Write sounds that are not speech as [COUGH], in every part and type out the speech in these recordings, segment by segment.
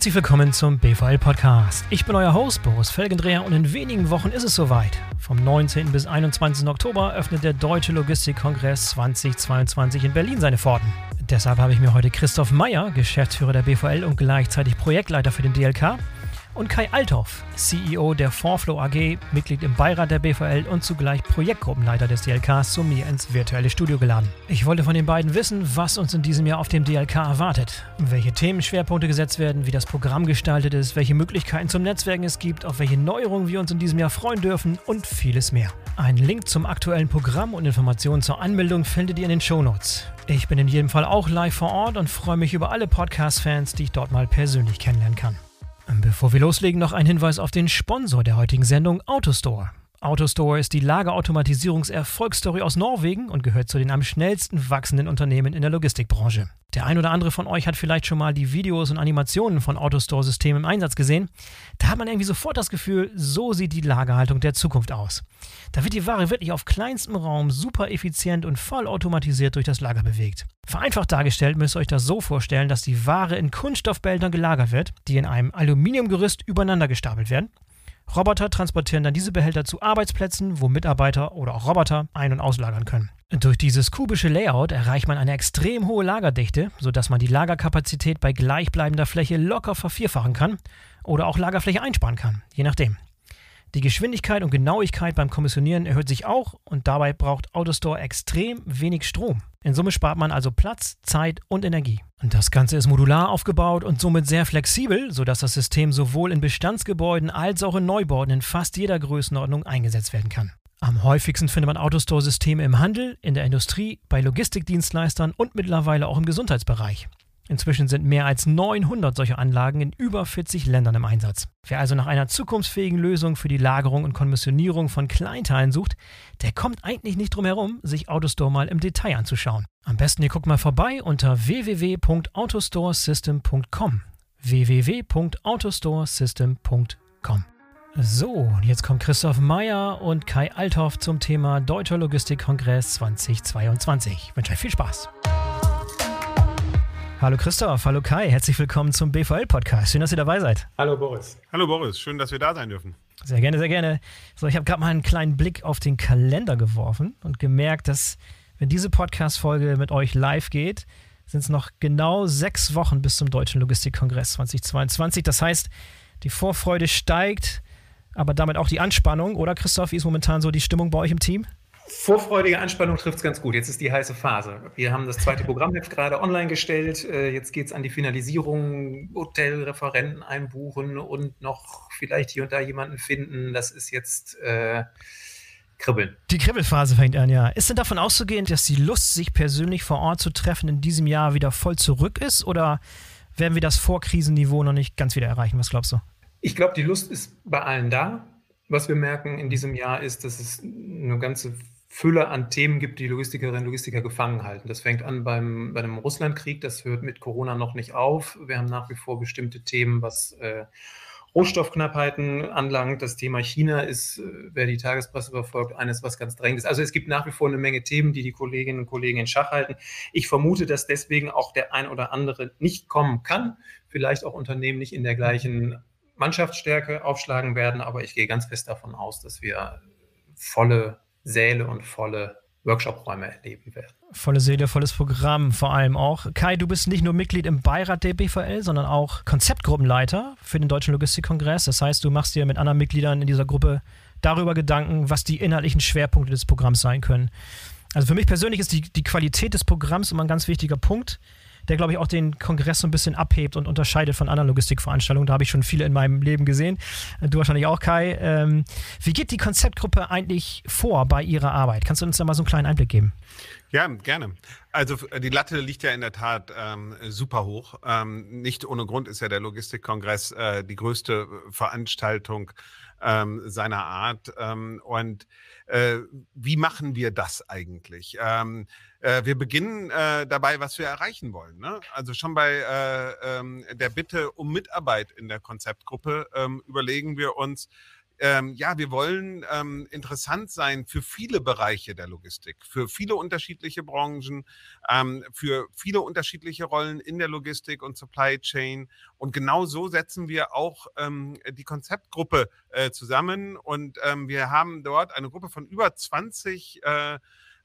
Herzlich willkommen zum BVL Podcast. Ich bin euer Host Boris Felgendreher und in wenigen Wochen ist es soweit. Vom 19. bis 21. Oktober öffnet der Deutsche Logistikkongress 2022 in Berlin seine Pforten. Deshalb habe ich mir heute Christoph Meyer, Geschäftsführer der BVL und gleichzeitig Projektleiter für den DLK, und Kai Althoff, CEO der Forflow AG, Mitglied im Beirat der BVL und zugleich Projektgruppenleiter des DLKs, zu mir ins virtuelle Studio geladen. Ich wollte von den beiden wissen, was uns in diesem Jahr auf dem DLK erwartet, welche Themenschwerpunkte gesetzt werden, wie das Programm gestaltet ist, welche Möglichkeiten zum Netzwerken es gibt, auf welche Neuerungen wir uns in diesem Jahr freuen dürfen und vieles mehr. Ein Link zum aktuellen Programm und Informationen zur Anmeldung findet ihr in den Shownotes. Ich bin in jedem Fall auch live vor Ort und freue mich über alle Podcast-Fans, die ich dort mal persönlich kennenlernen kann. Bevor wir loslegen, noch ein Hinweis auf den Sponsor der heutigen Sendung, AutoStore. AutoStore ist die Lagerautomatisierungserfolgsstory aus Norwegen und gehört zu den am schnellsten wachsenden Unternehmen in der Logistikbranche. Der ein oder andere von euch hat vielleicht schon mal die Videos und Animationen von AutoStore-Systemen im Einsatz gesehen. Da hat man irgendwie sofort das Gefühl, so sieht die Lagerhaltung der Zukunft aus. Da wird die Ware wirklich auf kleinstem Raum super effizient und voll automatisiert durch das Lager bewegt. Vereinfacht dargestellt müsst ihr euch das so vorstellen, dass die Ware in Kunststoffbehältern gelagert wird, die in einem Aluminiumgerüst übereinander gestapelt werden. Roboter transportieren dann diese Behälter zu Arbeitsplätzen, wo Mitarbeiter oder auch Roboter ein- und auslagern können. Durch dieses kubische Layout erreicht man eine extrem hohe Lagerdichte, sodass man die Lagerkapazität bei gleichbleibender Fläche locker vervierfachen kann oder auch Lagerfläche einsparen kann, je nachdem. Die Geschwindigkeit und Genauigkeit beim Kommissionieren erhöht sich auch und dabei braucht AutoStore extrem wenig Strom. In Summe spart man also Platz, Zeit und Energie. Und das Ganze ist modular aufgebaut und somit sehr flexibel, sodass das System sowohl in Bestandsgebäuden als auch in Neubauten in fast jeder Größenordnung eingesetzt werden kann. Am häufigsten findet man Autostore-Systeme im Handel, in der Industrie, bei Logistikdienstleistern und mittlerweile auch im Gesundheitsbereich. Inzwischen sind mehr als 900 solcher Anlagen in über 40 Ländern im Einsatz. Wer also nach einer zukunftsfähigen Lösung für die Lagerung und Kommissionierung von Kleinteilen sucht, der kommt eigentlich nicht drum herum, sich Autostore mal im Detail anzuschauen. Am besten ihr guckt mal vorbei unter www.autostoresystem.com. www.autostoresystem.com. So, jetzt kommt Christoph Meyer und Kai Althoff zum Thema Deutscher Logistikkongress 2022. Ich wünsche euch viel Spaß. Hallo Christoph, hallo Kai, herzlich willkommen zum BVL-Podcast. Schön, dass ihr dabei seid. Hallo Boris. Hallo Boris, schön, dass wir da sein dürfen. Sehr gerne, sehr gerne. So, ich habe gerade mal einen kleinen Blick auf den Kalender geworfen und gemerkt, dass, wenn diese Podcast-Folge mit euch live geht, sind es noch genau sechs Wochen bis zum Deutschen Logistikkongress 2022. Das heißt, die Vorfreude steigt, aber damit auch die Anspannung. Oder Christoph, wie ist momentan so die Stimmung bei euch im Team? Vorfreudige Anspannung trifft es ganz gut. Jetzt ist die heiße Phase. Wir haben das zweite Programmheft gerade online gestellt. Äh, jetzt geht es an die Finalisierung, Hotelreferenten einbuchen und noch vielleicht hier und da jemanden finden. Das ist jetzt äh, Kribbeln. Die Kribbelphase fängt an, ja. Ist denn davon auszugehen, dass die Lust, sich persönlich vor Ort zu treffen, in diesem Jahr wieder voll zurück ist? Oder werden wir das Vorkrisenniveau noch nicht ganz wieder erreichen? Was glaubst du? Ich glaube, die Lust ist bei allen da. Was wir merken in diesem Jahr ist, dass es eine ganze Fülle an Themen gibt, die Logistikerinnen und Logistiker gefangen halten. Das fängt an beim, bei einem Russlandkrieg, das hört mit Corona noch nicht auf. Wir haben nach wie vor bestimmte Themen, was äh, Rohstoffknappheiten anlangt. Das Thema China ist, äh, wer die Tagespresse verfolgt, eines, was ganz drängend ist. Also es gibt nach wie vor eine Menge Themen, die die Kolleginnen und Kollegen in Schach halten. Ich vermute, dass deswegen auch der ein oder andere nicht kommen kann. Vielleicht auch Unternehmen nicht in der gleichen Mannschaftsstärke aufschlagen werden, aber ich gehe ganz fest davon aus, dass wir volle Säle und volle Workshop-Räume erleben werden. Volle Seele, volles Programm vor allem auch. Kai, du bist nicht nur Mitglied im Beirat der BVL, sondern auch Konzeptgruppenleiter für den Deutschen Logistikkongress. Das heißt, du machst dir mit anderen Mitgliedern in dieser Gruppe darüber Gedanken, was die inhaltlichen Schwerpunkte des Programms sein können. Also für mich persönlich ist die, die Qualität des Programms immer ein ganz wichtiger Punkt der, glaube ich, auch den Kongress so ein bisschen abhebt und unterscheidet von anderen Logistikveranstaltungen. Da habe ich schon viele in meinem Leben gesehen. Du wahrscheinlich auch, Kai. Ähm, wie geht die Konzeptgruppe eigentlich vor bei ihrer Arbeit? Kannst du uns da mal so einen kleinen Einblick geben? Ja, gerne. Also die Latte liegt ja in der Tat ähm, super hoch. Ähm, nicht ohne Grund ist ja der Logistikkongress äh, die größte Veranstaltung ähm, seiner Art. Ähm, und äh, wie machen wir das eigentlich? Ähm, äh, wir beginnen äh, dabei, was wir erreichen wollen. Ne? Also schon bei äh, ähm, der Bitte um Mitarbeit in der Konzeptgruppe ähm, überlegen wir uns, ähm, ja, wir wollen ähm, interessant sein für viele Bereiche der Logistik, für viele unterschiedliche Branchen, ähm, für viele unterschiedliche Rollen in der Logistik und Supply Chain. Und genau so setzen wir auch ähm, die Konzeptgruppe äh, zusammen. Und ähm, wir haben dort eine Gruppe von über 20 äh,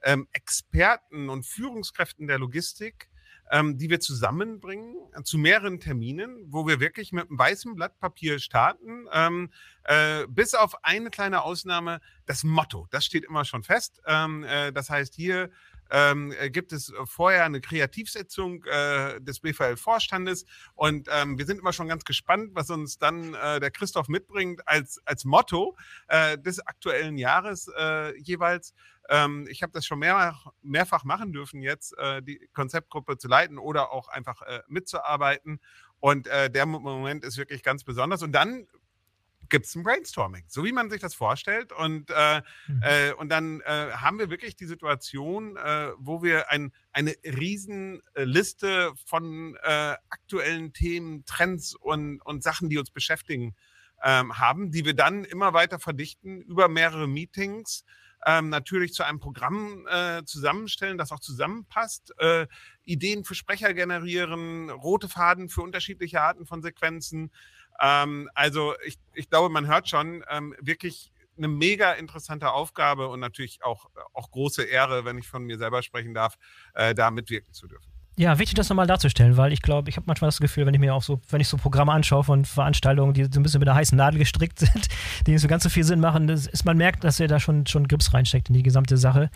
ähm, Experten und Führungskräften der Logistik, ähm, die wir zusammenbringen äh, zu mehreren Terminen, wo wir wirklich mit einem weißen Blatt Papier starten. Ähm, äh, bis auf eine kleine Ausnahme, das Motto, das steht immer schon fest. Ähm, äh, das heißt, hier ähm, äh, gibt es vorher eine Kreativsetzung äh, des BVL-Vorstandes und ähm, wir sind immer schon ganz gespannt, was uns dann äh, der Christoph mitbringt als, als Motto äh, des aktuellen Jahres äh, jeweils. Ähm, ich habe das schon mehrfach, mehrfach machen dürfen, jetzt äh, die Konzeptgruppe zu leiten oder auch einfach äh, mitzuarbeiten. Und äh, der Moment ist wirklich ganz besonders. Und dann gibt es ein Brainstorming, so wie man sich das vorstellt. Und, äh, mhm. äh, und dann äh, haben wir wirklich die Situation, äh, wo wir ein, eine Riesenliste von äh, aktuellen Themen, Trends und, und Sachen, die uns beschäftigen, ähm, haben, die wir dann immer weiter verdichten über mehrere Meetings ähm, natürlich zu einem Programm äh, zusammenstellen, das auch zusammenpasst, äh, Ideen für Sprecher generieren, rote Faden für unterschiedliche Arten von Sequenzen. Ähm, also ich, ich glaube, man hört schon ähm, wirklich eine mega interessante Aufgabe und natürlich auch, auch große Ehre, wenn ich von mir selber sprechen darf, äh, da mitwirken zu dürfen. Ja, wichtig, das nochmal darzustellen, weil ich glaube, ich habe manchmal das Gefühl, wenn ich mir auch so, wenn ich so Programme anschaue von Veranstaltungen, die so ein bisschen mit der heißen Nadel gestrickt [LAUGHS] sind, die nicht so ganz so viel Sinn machen, das ist, man merkt, dass er da schon, schon Grips reinsteckt in die gesamte Sache.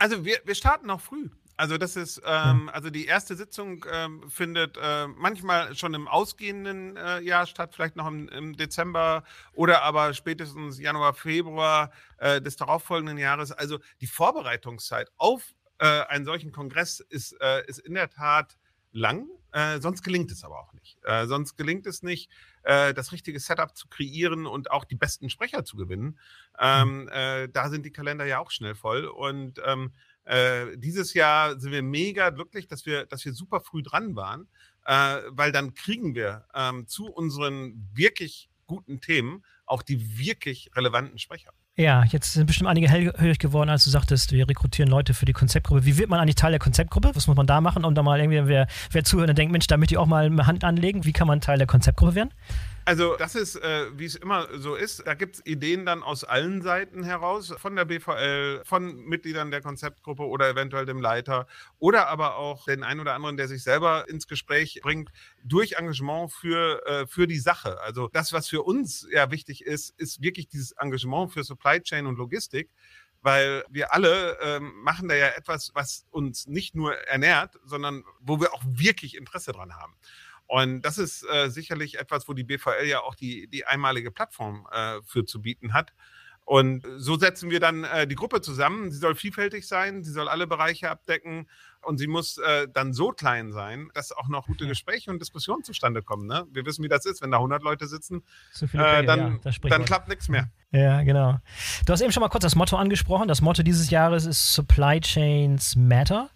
Also wir, wir starten auch früh. Also das ist, ähm, also die erste Sitzung ähm, findet äh, manchmal schon im ausgehenden äh, Jahr statt, vielleicht noch im, im, Dezember oder aber spätestens Januar, Februar äh, des darauffolgenden Jahres. Also die Vorbereitungszeit auf äh, einen solchen Kongress ist, äh, ist in der Tat lang. Äh, sonst gelingt es aber auch nicht. Äh, sonst gelingt es nicht, äh, das richtige Setup zu kreieren und auch die besten Sprecher zu gewinnen. Ähm, mhm. äh, da sind die Kalender ja auch schnell voll. Und ähm, äh, dieses Jahr sind wir mega glücklich, dass wir, dass wir super früh dran waren, äh, weil dann kriegen wir ähm, zu unseren wirklich guten Themen auch die wirklich relevanten Sprecher. Ja, jetzt sind bestimmt einige hellhörig geworden, als du sagtest, wir rekrutieren Leute für die Konzeptgruppe. Wie wird man eigentlich Teil der Konzeptgruppe? Was muss man da machen, um da mal irgendwie, wer, wer zuhört und denkt, Mensch, da möchte ich auch mal eine Hand anlegen. Wie kann man Teil der Konzeptgruppe werden? Also das ist, äh, wie es immer so ist, da gibt es Ideen dann aus allen Seiten heraus, von der BVL, von Mitgliedern der Konzeptgruppe oder eventuell dem Leiter oder aber auch den einen oder anderen, der sich selber ins Gespräch bringt, durch Engagement für, äh, für die Sache. Also das, was für uns ja wichtig ist, ist wirklich dieses Engagement für Supply Chain und Logistik weil wir alle ähm, machen da ja etwas, was uns nicht nur ernährt, sondern wo wir auch wirklich Interesse dran haben. Und das ist äh, sicherlich etwas, wo die BVL ja auch die, die einmalige Plattform äh, für zu bieten hat. Und so setzen wir dann äh, die Gruppe zusammen. Sie soll vielfältig sein, sie soll alle Bereiche abdecken und sie muss äh, dann so klein sein, dass auch noch gute Gespräche und Diskussionen zustande kommen. Ne? Wir wissen, wie das ist, wenn da 100 Leute sitzen, so Player, äh, dann, ja, dann klappt nichts mehr. Ja, genau. Du hast eben schon mal kurz das Motto angesprochen. Das Motto dieses Jahres ist Supply Chains Matter.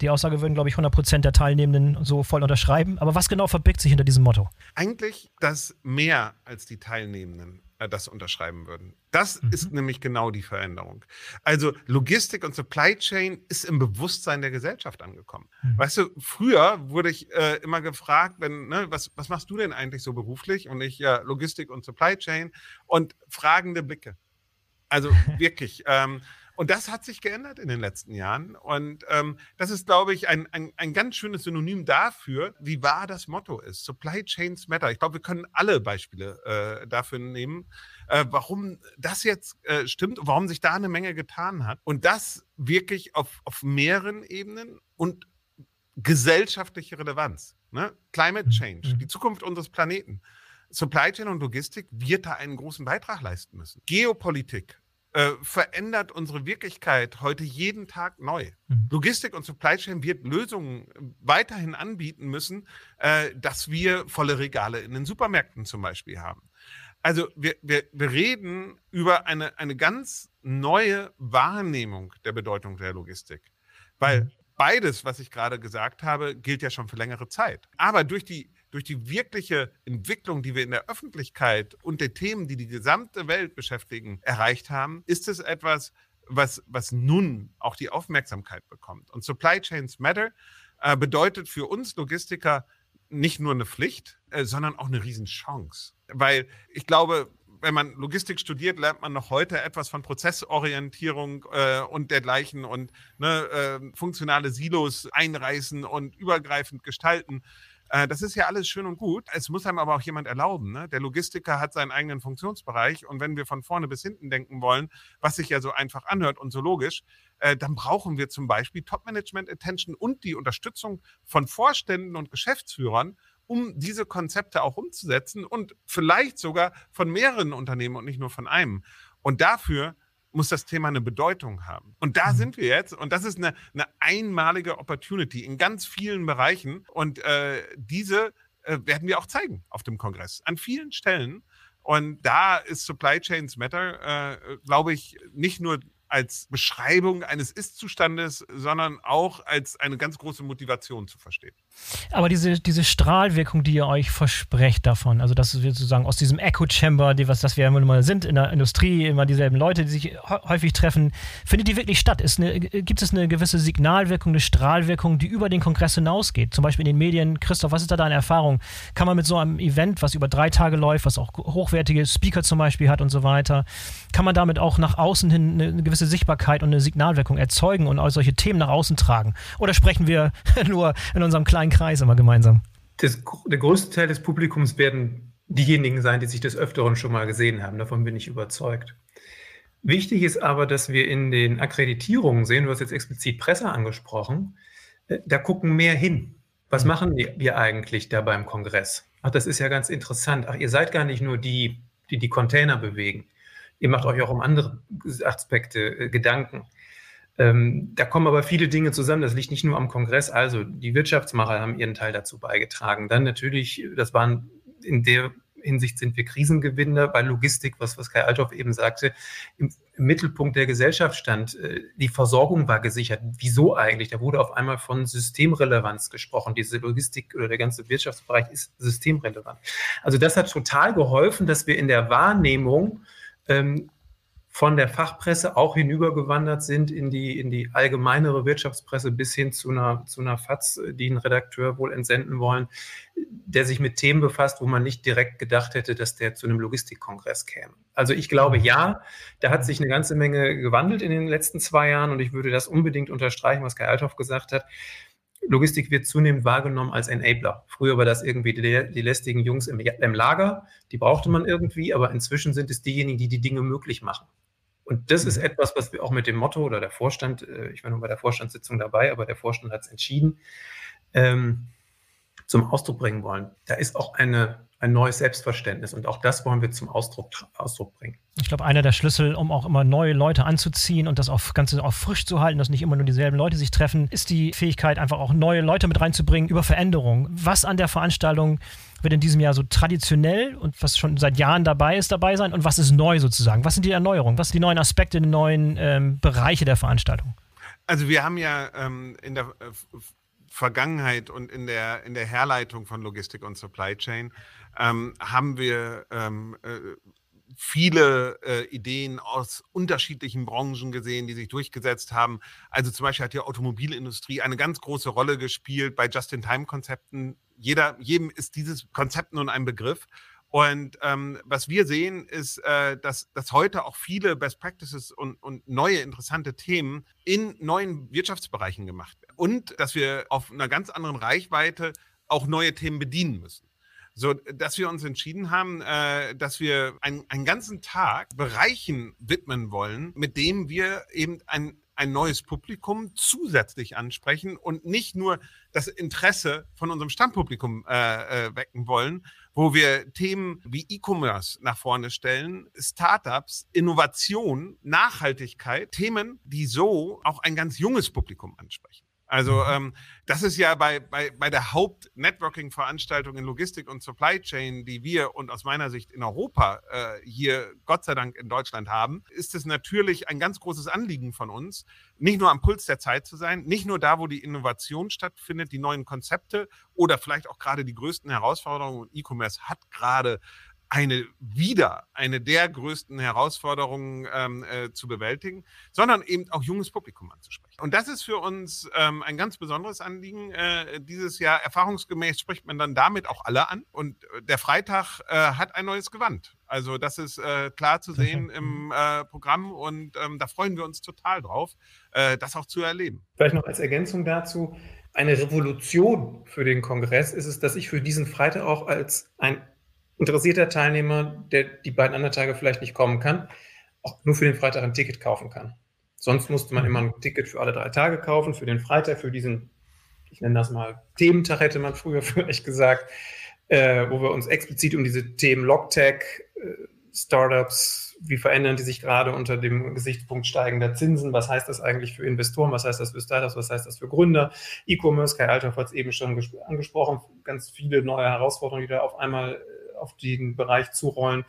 Die Aussage würden, glaube ich, 100% der Teilnehmenden so voll unterschreiben. Aber was genau verbirgt sich hinter diesem Motto? Eigentlich, dass mehr als die Teilnehmenden äh, das unterschreiben würden. Das mhm. ist nämlich genau die Veränderung. Also Logistik und Supply Chain ist im Bewusstsein der Gesellschaft angekommen. Mhm. Weißt du, früher wurde ich äh, immer gefragt, wenn, ne, was, was machst du denn eigentlich so beruflich? Und ich, ja, Logistik und Supply Chain und fragende Blicke. Also [LAUGHS] wirklich. ähm, und das hat sich geändert in den letzten Jahren. Und ähm, das ist, glaube ich, ein, ein, ein ganz schönes Synonym dafür, wie wahr das Motto ist. Supply Chains Matter. Ich glaube, wir können alle Beispiele äh, dafür nehmen, äh, warum das jetzt äh, stimmt, warum sich da eine Menge getan hat. Und das wirklich auf, auf mehreren Ebenen und gesellschaftliche Relevanz. Ne? Climate mhm. Change, mhm. die Zukunft unseres Planeten. Supply Chain und Logistik wird da einen großen Beitrag leisten müssen. Geopolitik, äh, verändert unsere Wirklichkeit heute jeden Tag neu. Mhm. Logistik und Supply Chain wird Lösungen weiterhin anbieten müssen, äh, dass wir volle Regale in den Supermärkten zum Beispiel haben. Also wir, wir, wir reden über eine, eine ganz neue Wahrnehmung der Bedeutung der Logistik. Weil mhm. beides, was ich gerade gesagt habe, gilt ja schon für längere Zeit. Aber durch die durch die wirkliche Entwicklung, die wir in der Öffentlichkeit und der Themen, die die gesamte Welt beschäftigen, erreicht haben, ist es etwas, was, was nun auch die Aufmerksamkeit bekommt. Und Supply Chains Matter äh, bedeutet für uns Logistiker nicht nur eine Pflicht, äh, sondern auch eine Riesenchance. Weil ich glaube, wenn man Logistik studiert, lernt man noch heute etwas von Prozessorientierung äh, und dergleichen und ne, äh, funktionale Silos einreißen und übergreifend gestalten. Äh, das ist ja alles schön und gut. Es muss einem aber auch jemand erlauben. Ne? Der Logistiker hat seinen eigenen Funktionsbereich und wenn wir von vorne bis hinten denken wollen, was sich ja so einfach anhört und so logisch, äh, dann brauchen wir zum Beispiel Top-Management-Attention und die Unterstützung von Vorständen und Geschäftsführern, um diese Konzepte auch umzusetzen und vielleicht sogar von mehreren Unternehmen und nicht nur von einem. Und dafür muss das Thema eine Bedeutung haben. Und da mhm. sind wir jetzt. Und das ist eine, eine einmalige Opportunity in ganz vielen Bereichen. Und äh, diese äh, werden wir auch zeigen auf dem Kongress. An vielen Stellen. Und da ist Supply Chains Matter, äh, glaube ich, nicht nur als Beschreibung eines Ist-Zustandes, sondern auch als eine ganz große Motivation zu verstehen. Aber diese, diese Strahlwirkung, die ihr euch versprecht davon, also dass wir sozusagen aus diesem Echo-Chamber, die, was das wir immer mal sind in der Industrie, immer dieselben Leute, die sich häufig treffen, findet die wirklich statt? Ist eine, gibt es eine gewisse Signalwirkung, eine Strahlwirkung, die über den Kongress hinausgeht? Zum Beispiel in den Medien. Christoph, was ist da deine Erfahrung? Kann man mit so einem Event, was über drei Tage läuft, was auch hochwertige Speaker zum Beispiel hat und so weiter, kann man damit auch nach außen hin eine gewisse Sichtbarkeit und eine Signalwirkung erzeugen und solche Themen nach außen tragen? Oder sprechen wir [LAUGHS] nur in unserem kleinen Kreis immer gemeinsam? Das, der größte Teil des Publikums werden diejenigen sein, die sich des Öfteren schon mal gesehen haben. Davon bin ich überzeugt. Wichtig ist aber, dass wir in den Akkreditierungen sehen, du hast jetzt explizit Presse angesprochen, äh, da gucken mehr hin. Was mhm. machen wir eigentlich da beim Kongress? Ach, das ist ja ganz interessant. Ach, ihr seid gar nicht nur die, die die Container bewegen. Ihr macht euch auch um andere Aspekte äh, Gedanken. Ähm, da kommen aber viele Dinge zusammen. Das liegt nicht nur am Kongress. Also die Wirtschaftsmacher haben ihren Teil dazu beigetragen. Dann natürlich, das waren in der Hinsicht sind wir Krisengewinner bei Logistik, was, was Kai Althoff eben sagte, im, im Mittelpunkt der Gesellschaft stand. Äh, die Versorgung war gesichert. Wieso eigentlich? Da wurde auf einmal von Systemrelevanz gesprochen. Diese Logistik oder der ganze Wirtschaftsbereich ist systemrelevant. Also das hat total geholfen, dass wir in der Wahrnehmung ähm, von der Fachpresse auch hinübergewandert sind in die, in die allgemeinere Wirtschaftspresse bis hin zu einer, zu einer FAZ, die einen Redakteur wohl entsenden wollen, der sich mit Themen befasst, wo man nicht direkt gedacht hätte, dass der zu einem Logistikkongress käme. Also ich glaube, ja, da hat sich eine ganze Menge gewandelt in den letzten zwei Jahren und ich würde das unbedingt unterstreichen, was Kai Althoff gesagt hat. Logistik wird zunehmend wahrgenommen als Enabler. Früher war das irgendwie die, die lästigen Jungs im, im, Lager, die brauchte man irgendwie, aber inzwischen sind es diejenigen, die die Dinge möglich machen. Und das ist mhm. etwas, was wir auch mit dem Motto oder der Vorstand, äh, ich war nur bei der Vorstandssitzung dabei, aber der Vorstand hat es entschieden, ähm, zum Ausdruck bringen wollen. Da ist auch eine ein neues Selbstverständnis. Und auch das wollen wir zum Ausdruck, Ausdruck bringen. Ich glaube, einer der Schlüssel, um auch immer neue Leute anzuziehen und das auf Ganze auch frisch zu halten, dass nicht immer nur dieselben Leute sich treffen, ist die Fähigkeit, einfach auch neue Leute mit reinzubringen über Veränderung. Was an der Veranstaltung wird in diesem Jahr so traditionell und was schon seit Jahren dabei ist, dabei sein und was ist neu sozusagen? Was sind die Erneuerungen? Was sind die neuen Aspekte, die neuen ähm, Bereiche der Veranstaltung? Also wir haben ja ähm, in der äh, Vergangenheit und in der, in der Herleitung von Logistik und Supply Chain ähm, haben wir ähm, äh, viele äh, Ideen aus unterschiedlichen Branchen gesehen, die sich durchgesetzt haben. Also zum Beispiel hat die Automobilindustrie eine ganz große Rolle gespielt bei Just-in-Time-Konzepten. Jeder, jedem ist dieses Konzept nun ein Begriff. Und ähm, was wir sehen, ist, äh, dass, dass heute auch viele Best Practices und, und neue interessante Themen in neuen Wirtschaftsbereichen gemacht werden. Und dass wir auf einer ganz anderen Reichweite auch neue Themen bedienen müssen. So, dass wir uns entschieden haben, äh, dass wir ein, einen ganzen Tag Bereichen widmen wollen, mit dem wir eben ein, ein neues Publikum zusätzlich ansprechen und nicht nur das Interesse von unserem Stammpublikum äh, äh, wecken wollen, wo wir Themen wie E-Commerce nach vorne stellen, Startups, Innovation, Nachhaltigkeit, Themen, die so auch ein ganz junges Publikum ansprechen. Also ähm, das ist ja bei, bei, bei der Haupt-Networking-Veranstaltung in Logistik und Supply Chain, die wir und aus meiner Sicht in Europa äh, hier Gott sei Dank in Deutschland haben, ist es natürlich ein ganz großes Anliegen von uns, nicht nur am Puls der Zeit zu sein, nicht nur da, wo die Innovation stattfindet, die neuen Konzepte oder vielleicht auch gerade die größten Herausforderungen. Und E-Commerce hat gerade eine wieder eine der größten Herausforderungen ähm, äh, zu bewältigen, sondern eben auch junges Publikum anzusprechen. Und das ist für uns ähm, ein ganz besonderes Anliegen äh, dieses Jahr. Erfahrungsgemäß spricht man dann damit auch alle an. Und äh, der Freitag äh, hat ein neues Gewand. Also das ist äh, klar zu sehen im äh, Programm und ähm, da freuen wir uns total drauf, das auch zu erleben. Vielleicht noch als Ergänzung dazu. Eine Revolution für den Kongress ist es, dass ich für diesen Freitag auch als ein interessierter Teilnehmer, der die beiden anderen Tage vielleicht nicht kommen kann, auch nur für den Freitag ein Ticket kaufen kann. Sonst musste man immer ein Ticket für alle drei Tage kaufen, für den Freitag, für diesen, ich nenne das mal Thementag, hätte man früher [LAUGHS] vielleicht gesagt, äh, wo wir uns explizit um diese Themen Logtech, äh, Startups, wie verändern die sich gerade unter dem Gesichtspunkt steigender Zinsen? Was heißt das eigentlich für Investoren? Was heißt das für Startups? Was heißt das für Gründer? E-Commerce, Kai Althoff hat es eben schon angesprochen, ganz viele neue Herausforderungen, die da auf einmal auf den Bereich zurollen.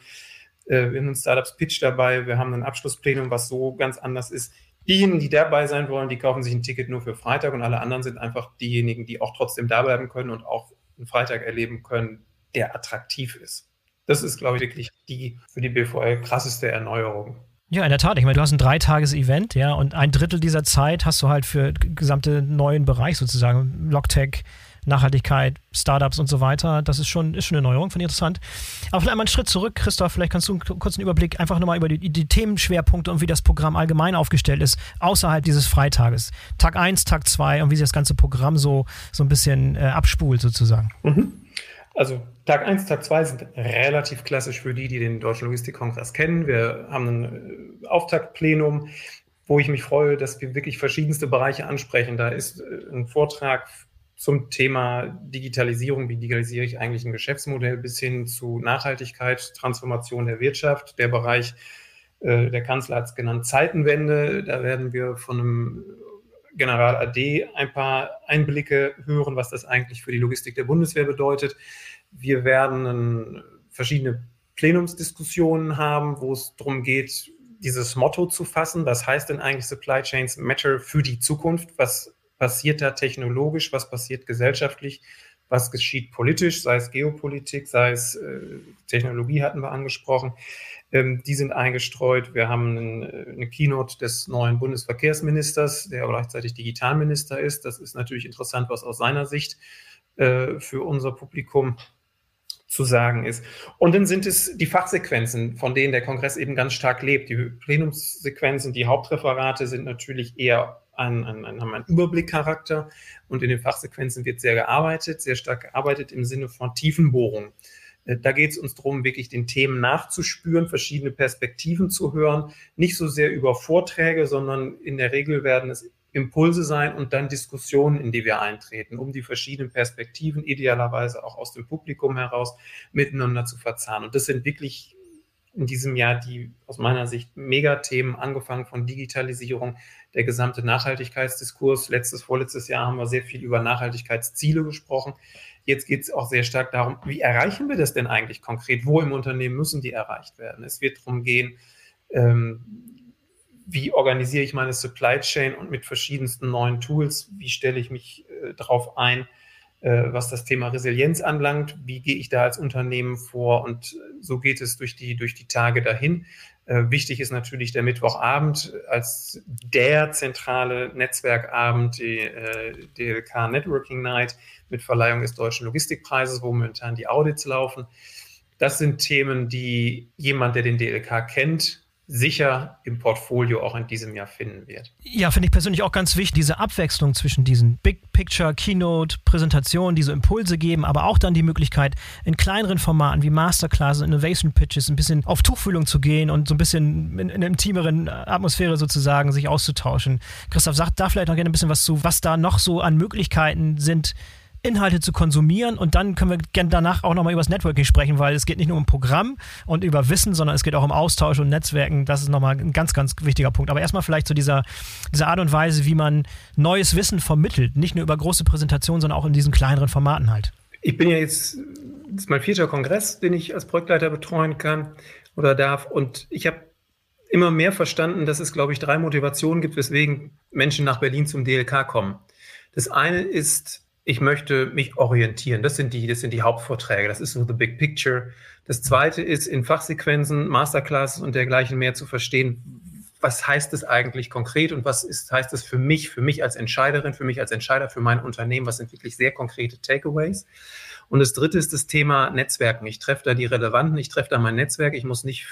Äh, wir haben einen Startups Pitch dabei, wir haben ein Abschlussplenum, was so ganz anders ist. Diejenigen, die dabei sein wollen, die kaufen sich ein Ticket nur für Freitag und alle anderen sind einfach diejenigen, die auch trotzdem da bleiben können und auch einen Freitag erleben können, der attraktiv ist. Das ist, glaube ich, wirklich die für die BVL krasseste Erneuerung. Ja, in der Tat. Ich meine, du hast ein Dreitages-Event, ja, und ein Drittel dieser Zeit hast du halt für gesamte neuen Bereich sozusagen, Logtech, Nachhaltigkeit, Startups und so weiter. Das ist schon, ist schon eine Neuerung, finde ich interessant. Aber vielleicht mal einen Schritt zurück, Christoph, vielleicht kannst du einen kurzen Überblick einfach nochmal über die, die, Themenschwerpunkte und wie das Programm allgemein aufgestellt ist, außerhalb dieses Freitages. Tag 1, Tag 2 und wie sich das ganze Programm so, so ein bisschen äh, abspult sozusagen. Mhm. Also Tag 1, Tag 2 sind relativ klassisch für die, die den Deutschen Logistikkongress kennen. Wir haben ein äh, Auftaktplenum, wo ich mich freue, dass wir wirklich verschiedenste Bereiche ansprechen. Da ist äh, ein Vortrag zum Thema Digitalisierung, wie digitalisiere ich eigentlich ein Geschäftsmodell, bis hin zu Nachhaltigkeit, Transformation der Wirtschaft. Der Bereich, äh, der Kanzler hat es genannt, Zeitenwende. Da werden wir von einem General AD ein paar Einblicke hören, was das eigentlich für die Logistik der Bundeswehr bedeutet. Wir werden verschiedene Plenumsdiskussionen haben, wo es darum geht, dieses Motto zu fassen. Was heißt denn eigentlich Supply Chains Matter für die Zukunft? Was passiert da technologisch, was passiert gesellschaftlich, was geschieht politisch, sei es Geopolitik, sei es äh, Technologie hatten wir angesprochen. Ähm, die sind eingestreut. Wir haben einen, äh, eine Keynote des neuen Bundesverkehrsministers, der gleichzeitig Digitalminister ist. Das ist natürlich interessant, was aus seiner Sicht äh, für unser Publikum zu sagen ist. Und dann sind es die Fachsequenzen, von denen der Kongress eben ganz stark lebt. Die Plenumssequenzen, die Hauptreferate sind natürlich eher ein, ein, ein, haben einen Überblickcharakter und in den Fachsequenzen wird sehr gearbeitet, sehr stark gearbeitet im Sinne von Tiefenbohrung. Äh, da geht es uns darum, wirklich den Themen nachzuspüren, verschiedene Perspektiven zu hören, nicht so sehr über Vorträge, sondern in der Regel werden es Impulse sein und dann Diskussionen, in die wir eintreten, um die verschiedenen Perspektiven idealerweise auch aus dem Publikum heraus miteinander zu verzahnen. Und das sind wirklich in diesem Jahr die aus meiner Sicht Megathemen, angefangen von Digitalisierung, der gesamte Nachhaltigkeitsdiskurs. Letztes, vorletztes Jahr haben wir sehr viel über Nachhaltigkeitsziele gesprochen. Jetzt geht es auch sehr stark darum, wie erreichen wir das denn eigentlich konkret? Wo im Unternehmen müssen die erreicht werden? Es wird darum gehen, ähm, wie organisiere ich meine Supply Chain und mit verschiedensten neuen Tools, wie stelle ich mich äh, darauf ein, was das Thema Resilienz anlangt. Wie gehe ich da als Unternehmen vor? Und so geht es durch die, durch die Tage dahin. Äh, wichtig ist natürlich der Mittwochabend als der zentrale Netzwerkabend, die äh, DLK Networking Night mit Verleihung des Deutschen Logistikpreises, wo momentan die Audits laufen. Das sind Themen, die jemand, der den DLK kennt, sicher im Portfolio auch in diesem Jahr finden wird. Ja, finde ich persönlich auch ganz wichtig, diese Abwechslung zwischen diesen Big Picture, Keynote, Präsentationen, die so Impulse geben, aber auch dann die Möglichkeit, in kleineren Formaten wie Masterclasses, Innovation Pitches ein bisschen auf Tuchfühlung zu gehen und so ein bisschen in, in einer intimeren Atmosphäre sozusagen sich auszutauschen. Christoph, sagt da vielleicht noch gerne ein bisschen was zu, was da noch so an Möglichkeiten sind, Inhalte zu konsumieren und dann können wir gerne danach auch nochmal über das Networking sprechen, weil es geht nicht nur um Programm und über Wissen, sondern es geht auch um Austausch und Netzwerken. Das ist nochmal ein ganz, ganz wichtiger Punkt. Aber erstmal vielleicht zu dieser, dieser Art und Weise, wie man neues Wissen vermittelt. Nicht nur über große Präsentationen, sondern auch in diesen kleineren Formaten halt. Ich bin ja jetzt, das ist mein vierter Kongress, den ich als Projektleiter betreuen kann oder darf. Und ich habe immer mehr verstanden, dass es, glaube ich, drei Motivationen gibt, weswegen Menschen nach Berlin zum DLK kommen. Das eine ist, ich möchte mich orientieren. Das sind die, das sind die Hauptvorträge. Das ist so the big picture. Das zweite ist, in Fachsequenzen, Masterclasses und dergleichen mehr zu verstehen, was heißt es eigentlich konkret und was ist, heißt es für mich, für mich als Entscheiderin, für mich als Entscheider, für mein Unternehmen, was sind wirklich sehr konkrete Takeaways. Und das dritte ist das Thema Netzwerken. Ich treffe da die Relevanten, ich treffe da mein Netzwerk, ich muss nicht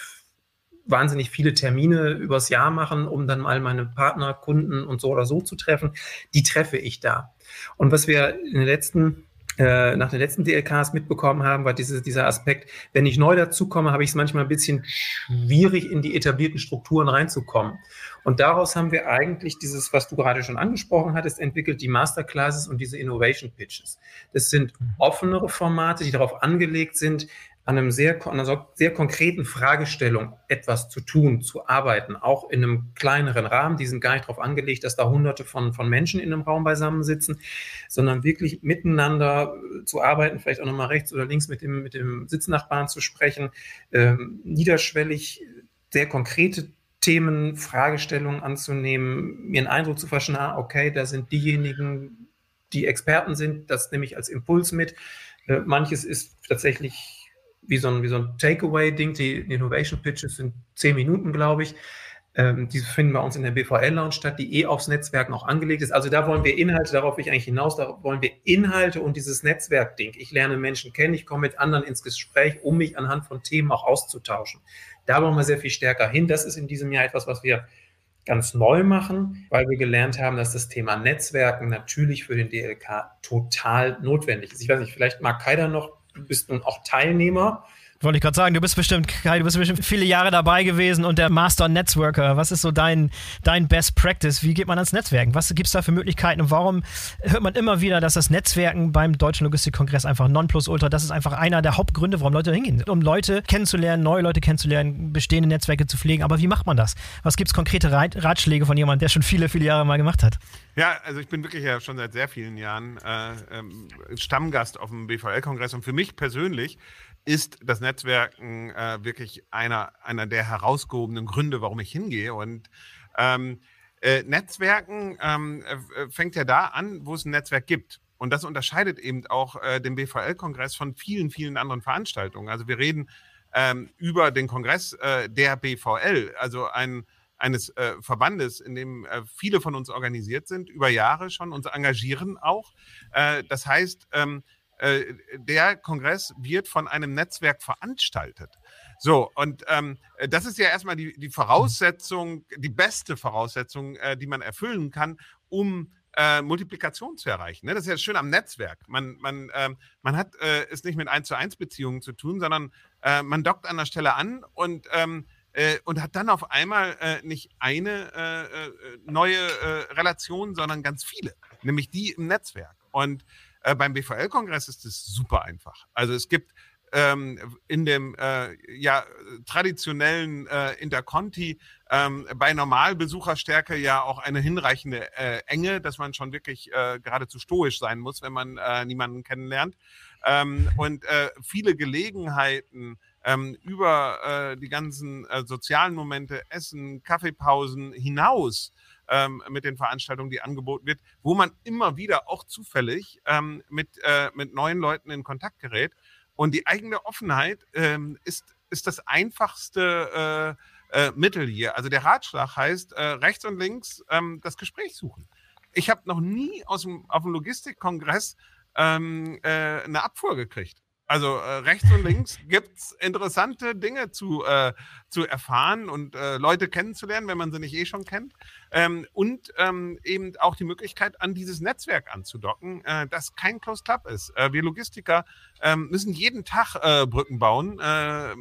wahnsinnig viele Termine übers Jahr machen, um dann mal meine Partner, Kunden und so oder so zu treffen. Die treffe ich da. Und was wir in den letzten äh, nach den letzten DLKs mitbekommen haben, war diese, dieser Aspekt, wenn ich neu dazukomme, habe ich es manchmal ein bisschen schwierig, in die etablierten Strukturen reinzukommen. Und daraus haben wir eigentlich dieses, was du gerade schon angesprochen hattest, entwickelt, die Masterclasses und diese Innovation Pitches. Das sind offenere Formate, die darauf angelegt sind, an, einem sehr, an einer sehr konkreten Fragestellung etwas zu tun, zu arbeiten, auch in einem kleineren Rahmen. Die sind gar nicht darauf angelegt, dass da hunderte von, von Menschen in einem Raum beisammen sitzen, sondern wirklich miteinander äh, zu arbeiten, vielleicht auch nochmal rechts oder links mit dem, mit dem Sitznachbarn zu sprechen, ähm, niederschwellig sehr konkrete Themen, Fragestellungen anzunehmen, mir einen Eindruck zu verschaffen, ah, okay, da sind diejenigen, die Experten sind, das nehme ich als Impuls mit. Äh, manches ist tatsächlich wie so ein, so ein Takeaway-Ding. Die Innovation Pitches sind zehn Minuten, glaube ich. Ähm, die finden bei uns in der BVL-Lounge statt, die eh aufs Netzwerk noch angelegt ist. Also da wollen wir Inhalte, darauf will ich eigentlich hinaus, da wollen wir Inhalte und dieses Netzwerk-Ding. Ich lerne Menschen kennen, ich komme mit anderen ins Gespräch, um mich anhand von Themen auch auszutauschen. Da wollen wir sehr viel stärker hin. Das ist in diesem Jahr etwas, was wir ganz neu machen, weil wir gelernt haben, dass das Thema Netzwerken natürlich für den DLK total notwendig ist. Ich weiß nicht, vielleicht mag Kaider noch bist nun auch Teilnehmer. Wollte ich gerade sagen, du bist bestimmt, Kai, du bist bestimmt viele Jahre dabei gewesen und der Master Networker. Was ist so dein, dein Best Practice? Wie geht man ans Netzwerken? Was gibt es da für Möglichkeiten und warum hört man immer wieder, dass das Netzwerken beim Deutschen Logistikkongress einfach Nonplusultra, das ist einfach einer der Hauptgründe, warum Leute hingehen, um Leute kennenzulernen, neue Leute kennenzulernen, bestehende Netzwerke zu pflegen. Aber wie macht man das? Was gibt es konkrete Ratschläge von jemandem, der schon viele, viele Jahre mal gemacht hat? Ja, also ich bin wirklich ja schon seit sehr vielen Jahren äh, ähm, Stammgast auf dem BVL-Kongress und für mich persönlich ist das Netzwerken äh, wirklich einer, einer der herausgehobenen Gründe, warum ich hingehe. Und ähm, äh, Netzwerken ähm, äh, fängt ja da an, wo es ein Netzwerk gibt. Und das unterscheidet eben auch äh, den BVL-Kongress von vielen, vielen anderen Veranstaltungen. Also wir reden ähm, über den Kongress äh, der BVL, also ein, eines Verbandes, in dem viele von uns organisiert sind, über Jahre schon, uns engagieren auch. Das heißt, ähm, äh, der Kongress wird von einem Netzwerk veranstaltet. So, und ähm, das ist ja erstmal die, die Voraussetzung, die beste Voraussetzung, äh, die man erfüllen kann, um äh, Multiplikation zu erreichen. Ne? Das ist ja schön am Netzwerk. Man, man, ähm, man hat äh, es nicht mit 1 zu 1 Beziehungen zu tun, sondern äh, man dockt an der Stelle an und, ähm, äh, und hat dann auf einmal äh, nicht eine neue Relation, sondern ganz viele, nämlich die im Netzwerk. Und äh, beim BVL-Kongress ist es super einfach. Also es gibt ähm, in dem äh, ja, traditionellen äh, Interconti ähm, bei Normalbesucherstärke ja auch eine hinreichende äh, Enge, dass man schon wirklich äh, geradezu stoisch sein muss, wenn man äh, niemanden kennenlernt. Ähm, und äh, viele Gelegenheiten, ähm, über äh, die ganzen äh, sozialen Momente, Essen, Kaffeepausen hinaus ähm, mit den Veranstaltungen, die angeboten wird, wo man immer wieder auch zufällig ähm, mit, äh, mit neuen Leuten in Kontakt gerät. Und die eigene Offenheit ähm, ist, ist das einfachste äh, äh, Mittel hier. Also der Ratschlag heißt, äh, rechts und links ähm, das Gespräch suchen. Ich habe noch nie aus dem, auf dem Logistikkongress ähm, äh, eine Abfuhr gekriegt. Also äh, rechts und links gibt es interessante Dinge zu, äh, zu erfahren und äh, Leute kennenzulernen, wenn man sie nicht eh schon kennt. Ähm, und ähm, eben auch die Möglichkeit, an dieses Netzwerk anzudocken, äh, das kein Closed Club ist. Äh, wir Logistiker ähm, müssen jeden Tag äh, Brücken bauen äh, äh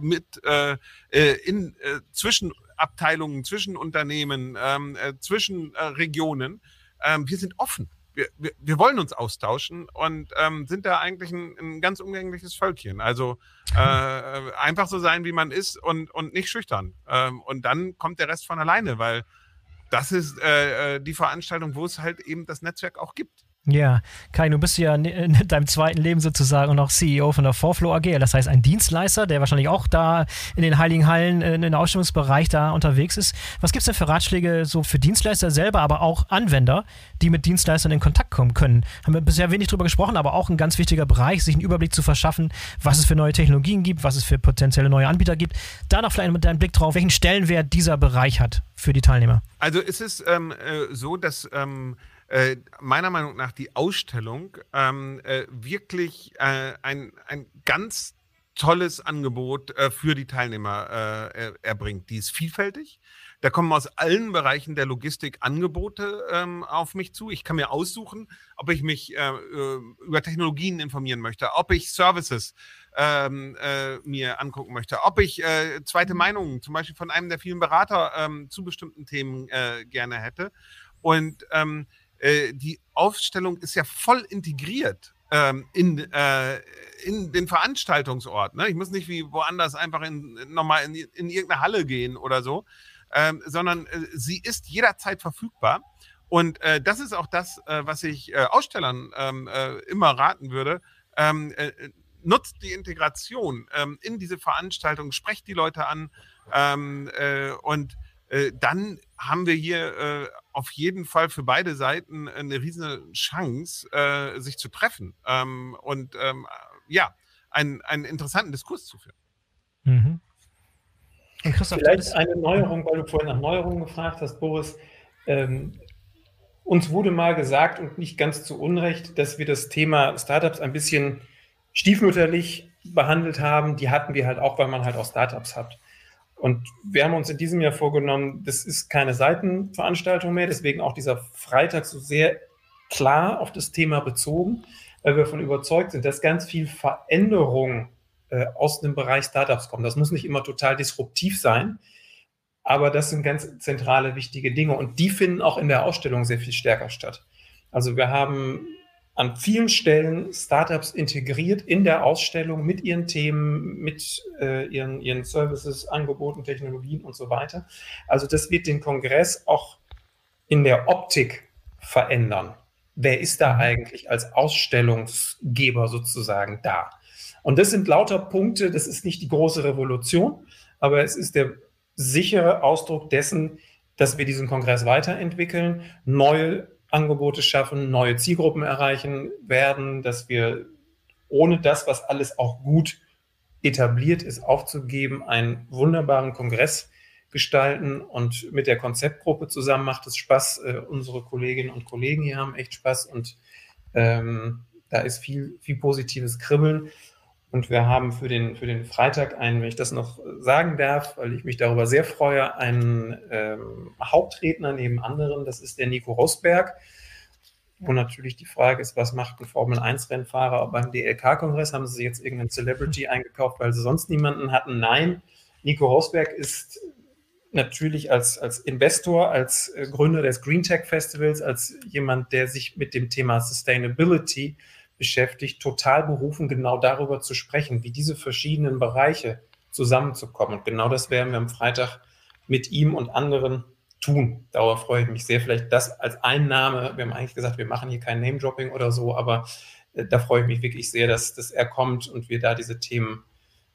mit äh, äh, in, äh, zwischen Abteilungen, zwischen Unternehmen, ähm, äh, zwischen Regionen. Ähm, wir sind offen wir, wir, wir wollen uns austauschen und ähm, sind da eigentlich ein, ein ganz umgängliches Völkchen. Also äh, einfach so sein, wie man ist und, und nicht schüchtern. Ähm, und dann kommt der Rest von alleine, weil das ist äh, äh die Veranstaltung, wo es halt eben das Netzwerk auch gibt. Ja, Kai, du bist ja [LAUGHS] in deinem zweiten Leben sozusagen noch CEO von der Forflow AG. Das heißt, ein Dienstleister, der wahrscheinlich auch da in den Heiligen Hallen, äh, in den Ausstellungsbereich da unterwegs ist. Was gibt es denn für Ratschläge so für Dienstleister selber, aber auch Anwender, die mit Dienstleistern in Kontakt kommen können? Haben wir bisher wenig drüber gesprochen, aber auch ein ganz wichtiger Bereich, sich einen Überblick zu verschaffen, was es für neue Technologien gibt, was es für potenzielle neue Anbieter gibt. Da noch vielleicht mit deinem Blick drauf, welchen Stellenwert dieser Bereich hat für die Teilnehmer. Also ist es ähm, äh, so, dass ähm, äh, meiner Meinung nach die Ausstellung ähm, äh, wirklich äh, ein, ein ganz tolles Angebot äh, für die Teilnehmer äh, erbringt. Die ist vielfältig. Da kommen aus allen Bereichen der Logistik Angebote ähm, auf mich zu. Ich kann mir aussuchen, ob ich mich äh, über Technologien informieren möchte, ob ich Services ähm, äh, mir angucken möchte, ob ich äh, zweite Meinungen, zum Beispiel von einem der vielen Berater ähm, zu bestimmten Themen gerne hätte. Und ähm, äh, die Aufstellung ist ja voll integriert ähm, in, äh, in den Veranstaltungsort. Ne? Ich muss nicht wie woanders einfach in, nochmal in, in irgendeine Halle gehen oder so, ähm, sondern äh, sie ist jederzeit verfügbar. Und äh, das ist auch das, äh, was ich äh, Ausstellern ähm, immer raten würde. Ähm, nutzt die Integration ähm, in diese Veranstaltung, sprecht die Leute an ähm, und dann haben wir hier auf jeden Fall für beide Seiten eine riesige Chance, äh, sich zu treffen ähm, und ähm, ja, einen, einen interessanten Diskurs zu führen. Mhm. Vielleicht eine Neuerung, weil du vorhin nach Neuerungen gefragt hast, Boris. Ähm, uns wurde mal gesagt und nicht ganz zu Unrecht, dass wir das Thema Startups ein bisschen stiefmütterlich behandelt haben. Die hatten wir halt auch, weil man halt auch Startups hat. Und wir haben uns in diesem Jahr vorgenommen, das ist keine Seitenveranstaltung mehr, deswegen auch dieser Freitag so sehr klar auf das Thema bezogen, weil wir davon überzeugt sind, dass ganz viel Veränderung äh, aus dem Bereich Startups kommt. Das muss nicht immer total disruptiv sein, aber das sind ganz zentrale, wichtige Dinge und die finden auch in der Ausstellung sehr viel stärker statt. Also wir haben an vielen Stellen Startups integriert in der Ausstellung mit ihren Themen, mit äh, ihren, ihren Services, Angeboten, Technologien und so weiter. Also das wird den Kongress auch in der Optik verändern. Wer ist da eigentlich als Ausstellungsgeber sozusagen da? Und das sind lauter Punkte, das ist nicht die große Revolution, aber es ist der sichere Ausdruck dessen, dass wir diesen Kongress weiterentwickeln, neue Angebote schaffen, neue Zielgruppen erreichen werden, dass wir ohne das, was alles auch gut etabliert ist, aufzugeben, einen wunderbaren Kongress gestalten und mit der Konzeptgruppe zusammen macht es Spaß. Äh, unsere Kolleginnen und Kollegen hier haben echt Spaß und ähm, da ist viel, viel positives Kribbeln. Und wir haben für den, für den Freitag einen, wenn ich das noch sagen darf, weil ich mich darüber sehr freue, einen ähm, Hauptredner neben anderen. Das ist der Nico Rosberg. Wo natürlich die Frage ist, was macht ein Formel-1-Rennfahrer beim DLK-Kongress? Haben sie jetzt irgendeinen Celebrity eingekauft, weil sie sonst niemanden hatten? Nein, Nico Rosberg ist natürlich als, als Investor, als äh, Gründer des Green Tech Festivals, als jemand, der sich mit dem Thema Sustainability beschäftigt, total berufen, genau darüber zu sprechen, wie diese verschiedenen Bereiche zusammenzukommen. Und genau das werden wir am Freitag mit ihm und anderen tun. Darauf freue ich mich sehr. Vielleicht das als Einnahme. Wir haben eigentlich gesagt, wir machen hier kein Name-Dropping oder so, aber äh, da freue ich mich wirklich sehr, dass, dass er kommt und wir da diese Themen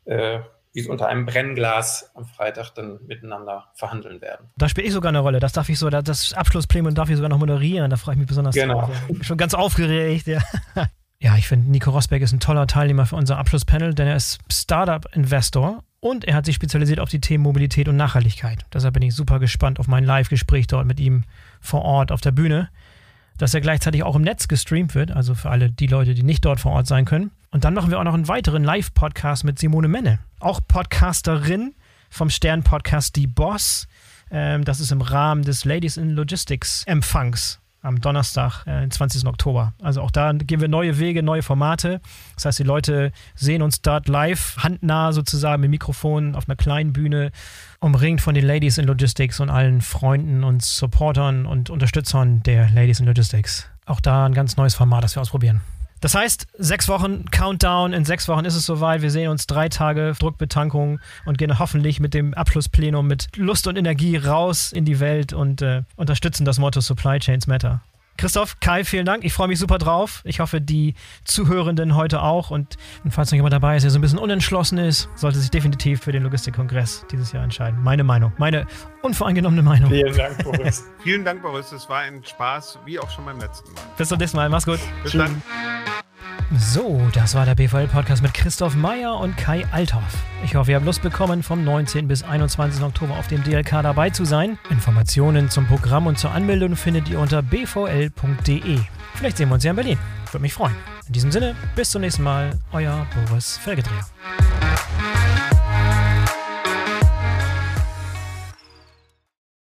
äh, wie unter einem Brennglas am Freitag dann miteinander verhandeln werden. Da spiele ich sogar eine Rolle. Das darf ich so, das Abschlussplenum darf ich sogar noch moderieren. Da freue ich mich besonders genau. drauf. Schon ganz aufgeregt, ja. [LAUGHS] Ja, ich finde, Nico Rosberg ist ein toller Teilnehmer für unser Abschlusspanel, denn er ist Startup-Investor und er hat sich spezialisiert auf die Themen Mobilität und Nachhaltigkeit. Deshalb bin ich super gespannt auf mein Live-Gespräch dort mit ihm vor Ort auf der Bühne, dass er gleichzeitig auch im Netz gestreamt wird, also für alle die Leute, die nicht dort vor Ort sein können. Und dann machen wir auch noch einen weiteren Live-Podcast mit Simone Menne, auch Podcasterin vom Stern-Podcast Die Boss. Ähm, das ist im Rahmen des Ladies in Logistics Empfangs am Donnerstag, äh, den 20. Oktober. Also auch da gehen wir neue Wege, neue Formate. Das heißt, die Leute sehen uns dort live, handnah sozusagen mit Mikrofon auf einer kleinen Bühne, umringt von den Ladies in Logistics und allen Freunden und Supportern und Unterstützern der Ladies in Logistics. auch da ein ganz neues Format, das wir ausprobieren. Das heißt, sechs Wochen Countdown, in sechs Wochen ist es soweit. Wir sehen uns drei Tage Druckbetankung und gehen hoffentlich mit dem Abschlussplenum mit Lust und Energie raus in die Welt und äh, unterstützen das Motto Supply Chains Matter. Christoph, Kai, vielen Dank. Ich freue mich super drauf. Ich hoffe, die Zuhörenden heute auch. Und, falls noch jemand dabei ist, der so ein bisschen unentschlossen ist, sollte sich definitiv für den Logistikkongress dieses Jahr entscheiden. Meine Meinung. Meine unvoreingenommene Meinung. Vielen Dank, Boris. [LAUGHS] vielen Dank, Boris. Es war ein Spaß, wie auch schon beim letzten Mal. Bis zum nächsten Mal. Mach's gut. Bis Tschüss. dann. So, das war der BVL-Podcast mit Christoph Meyer und Kai Althoff. Ich hoffe, ihr habt Lust bekommen, vom 19. bis 21. Oktober auf dem DLK dabei zu sein. Informationen zum Programm und zur Anmeldung findet ihr unter bvl.de. Vielleicht sehen wir uns ja in Berlin. Würde mich freuen. In diesem Sinne, bis zum nächsten Mal, euer Boris Felgedreher.